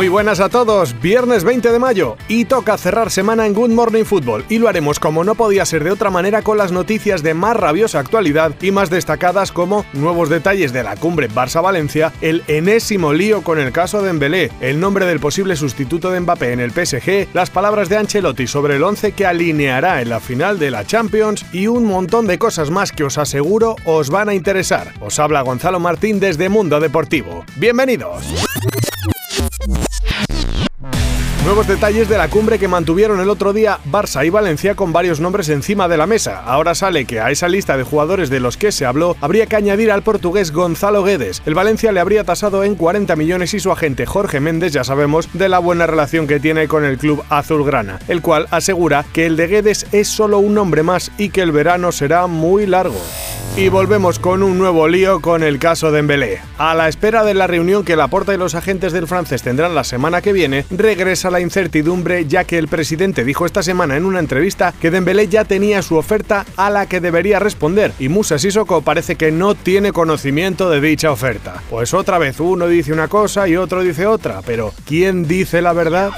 Muy buenas a todos, viernes 20 de mayo y toca cerrar semana en Good Morning Football y lo haremos como no podía ser de otra manera con las noticias de más rabiosa actualidad y más destacadas como nuevos detalles de la cumbre Barça-Valencia, el enésimo lío con el caso de Embelé, el nombre del posible sustituto de Mbappé en el PSG, las palabras de Ancelotti sobre el 11 que alineará en la final de la Champions y un montón de cosas más que os aseguro os van a interesar. Os habla Gonzalo Martín desde Mundo Deportivo. Bienvenidos. Nuevos detalles de la cumbre que mantuvieron el otro día Barça y Valencia con varios nombres encima de la mesa. Ahora sale que a esa lista de jugadores de los que se habló habría que añadir al portugués Gonzalo Guedes. El Valencia le habría tasado en 40 millones y su agente Jorge Méndez ya sabemos de la buena relación que tiene con el club azulgrana, el cual asegura que el de Guedes es solo un nombre más y que el verano será muy largo. Y volvemos con un nuevo lío con el caso de Embelé. A la espera de la reunión que Laporta y los agentes del francés tendrán la semana que viene, regresa la incertidumbre ya que el presidente dijo esta semana en una entrevista que Dembélé ya tenía su oferta a la que debería responder y Musa Sissoko parece que no tiene conocimiento de dicha oferta. Pues otra vez uno dice una cosa y otro dice otra, pero ¿quién dice la verdad?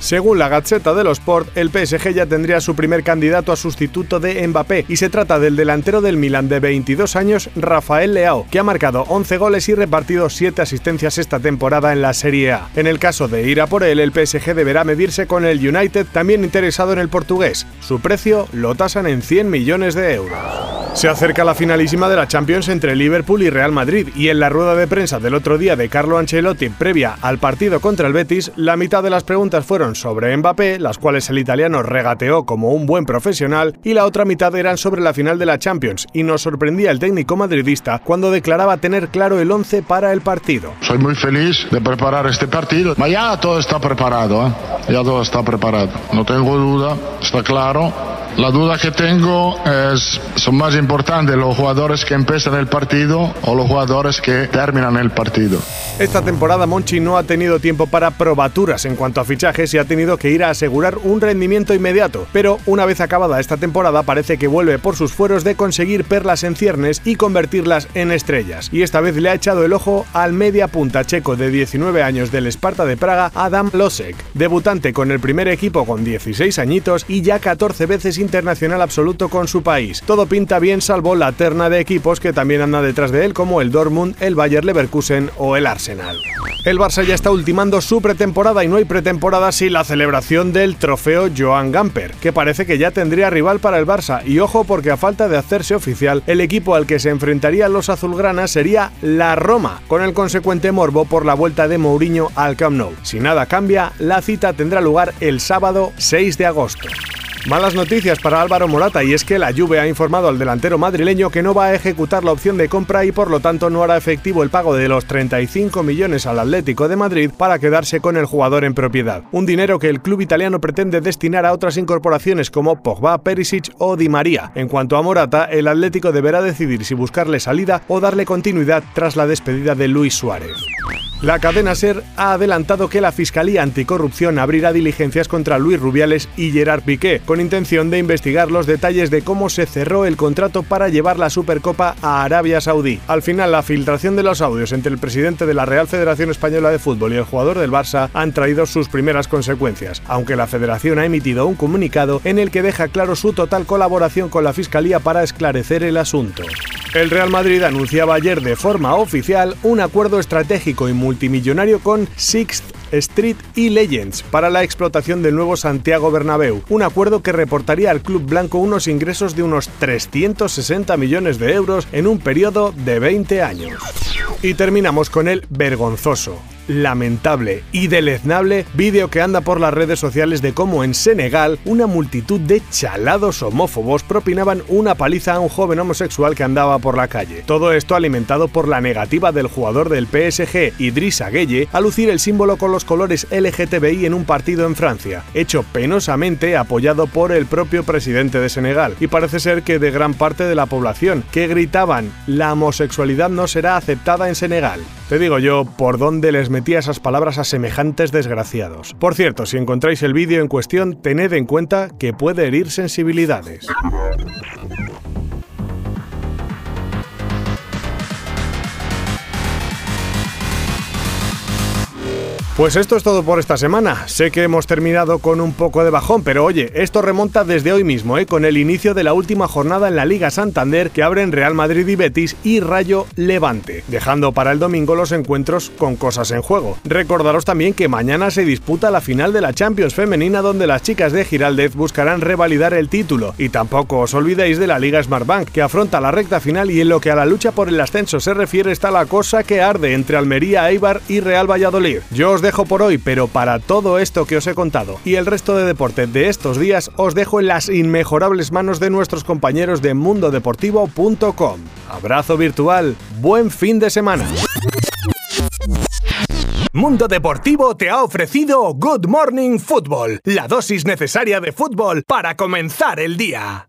Según la Gaceta de los Sport, el PSG ya tendría su primer candidato a sustituto de Mbappé y se trata del delantero del Milan de 22 años, Rafael Leao, que ha marcado 11 goles y repartido 7 asistencias esta temporada en la Serie A. En el caso de ir a por él, el PSG deberá medirse con el United, también interesado en el portugués. Su precio lo tasan en 100 millones de euros. Se acerca la finalísima de la Champions entre Liverpool y Real Madrid y en la rueda de prensa del otro día de Carlo Ancelotti previa al partido contra el Betis, la mitad de las preguntas fueron sobre Mbappé, las cuales el italiano regateó como un buen profesional, y la otra mitad eran sobre la final de la Champions y nos sorprendía el técnico madridista cuando declaraba tener claro el 11 para el partido. Soy muy feliz de preparar este partido, ya todo está preparado, ¿eh? ya todo está preparado, no tengo duda, está claro la duda que tengo es, son más importantes los jugadores que empiezan el partido o los jugadores que terminan el partido. Esta temporada Monchi no ha tenido tiempo para probaturas en cuanto a fichajes y ha tenido que ir a asegurar un rendimiento inmediato, pero una vez acabada esta temporada parece que vuelve por sus fueros de conseguir perlas en ciernes y convertirlas en estrellas. Y esta vez le ha echado el ojo al media punta checo de 19 años del Esparta de Praga, Adam Losek, debutante con el primer equipo con 16 añitos y ya 14 veces internacional absoluto con su país. Todo pinta bien salvo la terna de equipos que también anda detrás de él como el Dortmund, el Bayer Leverkusen o el Arsenal. El Barça ya está ultimando su pretemporada y no hay pretemporada sin la celebración del trofeo Joan Gamper, que parece que ya tendría rival para el Barça y ojo porque a falta de hacerse oficial, el equipo al que se enfrentarían los azulgranas sería la Roma, con el consecuente morbo por la vuelta de Mourinho al Camp Nou. Si nada cambia, la cita tendrá lugar el sábado 6 de agosto. Malas noticias para Álvaro Morata y es que la Juve ha informado al delantero madrileño que no va a ejecutar la opción de compra y por lo tanto no hará efectivo el pago de los 35 millones al Atlético de Madrid para quedarse con el jugador en propiedad. Un dinero que el club italiano pretende destinar a otras incorporaciones como Pogba, Perisic o Di María. En cuanto a Morata, el Atlético deberá decidir si buscarle salida o darle continuidad tras la despedida de Luis Suárez. La cadena SER ha adelantado que la Fiscalía Anticorrupción abrirá diligencias contra Luis Rubiales y Gerard Piqué, con intención de investigar los detalles de cómo se cerró el contrato para llevar la Supercopa a Arabia Saudí. Al final, la filtración de los audios entre el presidente de la Real Federación Española de Fútbol y el jugador del Barça han traído sus primeras consecuencias, aunque la federación ha emitido un comunicado en el que deja claro su total colaboración con la Fiscalía para esclarecer el asunto. El Real Madrid anunciaba ayer de forma oficial un acuerdo estratégico y multimillonario con Sixth Street y Legends para la explotación del nuevo Santiago Bernabéu, un acuerdo que reportaría al club blanco unos ingresos de unos 360 millones de euros en un periodo de 20 años. Y terminamos con el vergonzoso. Lamentable y deleznable vídeo que anda por las redes sociales de cómo en Senegal una multitud de chalados homófobos propinaban una paliza a un joven homosexual que andaba por la calle. Todo esto alimentado por la negativa del jugador del PSG, Idrissa Gueye, a lucir el símbolo con los colores LGTBI en un partido en Francia, hecho penosamente apoyado por el propio presidente de Senegal, y parece ser que de gran parte de la población, que gritaban la homosexualidad no será aceptada en Senegal. Te digo yo, ¿por dónde les esas palabras a semejantes desgraciados? Por cierto, si encontráis el vídeo en cuestión, tened en cuenta que puede herir sensibilidades. Pues esto es todo por esta semana. Sé que hemos terminado con un poco de bajón, pero oye, esto remonta desde hoy mismo, ¿eh? con el inicio de la última jornada en la Liga Santander que abren Real Madrid y Betis y Rayo Levante, dejando para el domingo los encuentros con cosas en juego. Recordaros también que mañana se disputa la final de la Champions femenina donde las chicas de Giraldez buscarán revalidar el título. Y tampoco os olvidéis de la Liga Smartbank que afronta la recta final y en lo que a la lucha por el ascenso se refiere está la cosa que arde entre Almería, Eibar y Real Valladolid. Os dejo por hoy, pero para todo esto que os he contado y el resto de deporte de estos días os dejo en las inmejorables manos de nuestros compañeros de mundodeportivo.com. Abrazo virtual, buen fin de semana. Mundo Deportivo te ha ofrecido Good Morning Football, la dosis necesaria de fútbol para comenzar el día.